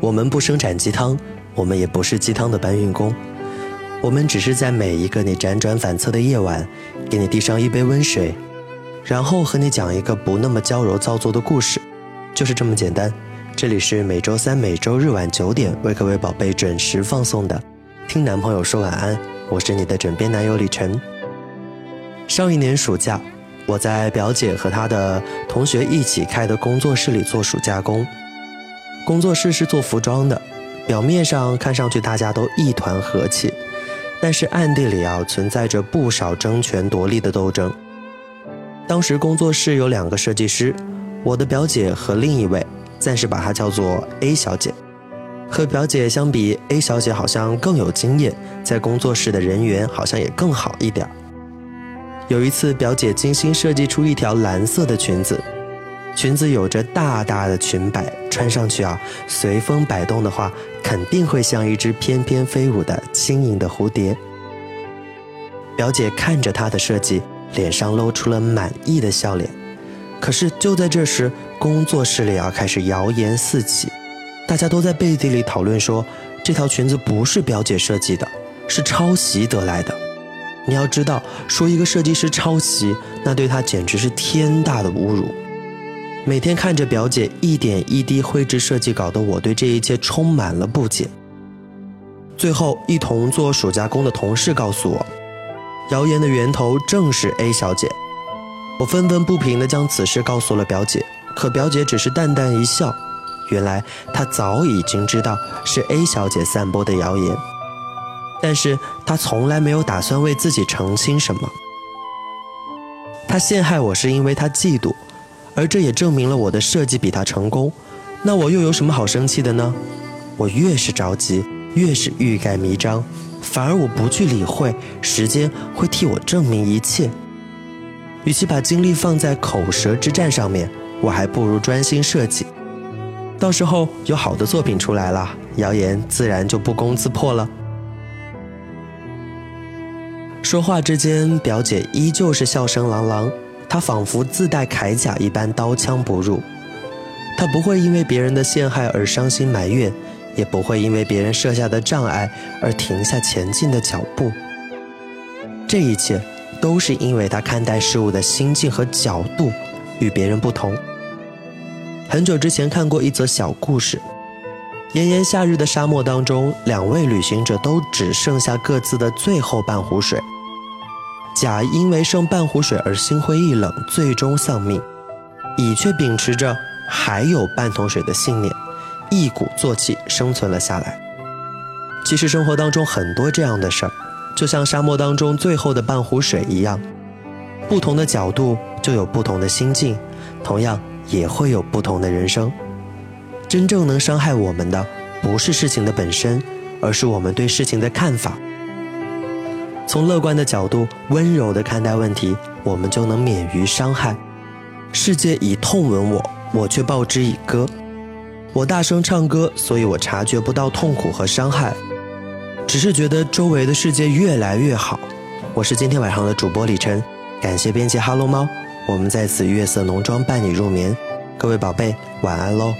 我们不生产鸡汤，我们也不是鸡汤的搬运工，我们只是在每一个你辗转反侧的夜晚，给你递上一杯温水，然后和你讲一个不那么娇柔造作的故事，就是这么简单。这里是每周三、每周日晚九点为各位宝贝准时放送的《听男朋友说晚安》，我是你的枕边男友李晨。上一年暑假，我在表姐和她的同学一起开的工作室里做暑假工。工作室是做服装的，表面上看上去大家都一团和气，但是暗地里啊存在着不少争权夺利的斗争。当时工作室有两个设计师，我的表姐和另一位，暂时把她叫做 A 小姐。和表姐相比，A 小姐好像更有经验，在工作室的人缘好像也更好一点。有一次，表姐精心设计出一条蓝色的裙子。裙子有着大大的裙摆，穿上去啊，随风摆动的话，肯定会像一只翩翩飞舞的轻盈的蝴蝶。表姐看着她的设计，脸上露出了满意的笑脸。可是就在这时，工作室里啊开始谣言四起，大家都在背地里讨论说，这条裙子不是表姐设计的，是抄袭得来的。你要知道，说一个设计师抄袭，那对他简直是天大的侮辱。每天看着表姐一点一滴绘制设计稿的我，对这一切充满了不解。最后，一同做暑假工的同事告诉我，谣言的源头正是 A 小姐。我愤愤不平地将此事告诉了表姐，可表姐只是淡淡一笑。原来她早已经知道是 A 小姐散播的谣言，但是他从来没有打算为自己澄清什么。他陷害我是因为他嫉妒。而这也证明了我的设计比他成功，那我又有什么好生气的呢？我越是着急，越是欲盖弥彰，反而我不去理会，时间会替我证明一切。与其把精力放在口舌之战上面，我还不如专心设计。到时候有好的作品出来了，谣言自然就不攻自破了。说话之间，表姐依旧是笑声朗朗。她仿佛自带铠甲一般，刀枪不入。她不会因为别人的陷害而伤心埋怨，也不会因为别人设下的障碍而停下前进的脚步。这一切都是因为他看待事物的心境和角度与别人不同。很久之前看过一则小故事：炎炎夏日的沙漠当中，两位旅行者都只剩下各自的最后半壶水。甲因为剩半壶水而心灰意冷，最终丧命；乙却秉持着还有半桶水的信念，一鼓作气生存了下来。其实生活当中很多这样的事儿，就像沙漠当中最后的半壶水一样，不同的角度就有不同的心境，同样也会有不同的人生。真正能伤害我们的，不是事情的本身，而是我们对事情的看法。从乐观的角度，温柔地看待问题，我们就能免于伤害。世界以痛吻我，我却报之以歌。我大声唱歌，所以我察觉不到痛苦和伤害，只是觉得周围的世界越来越好。我是今天晚上的主播李晨，感谢编辑哈喽猫，我们在此月色浓妆伴你入眠。各位宝贝，晚安喽。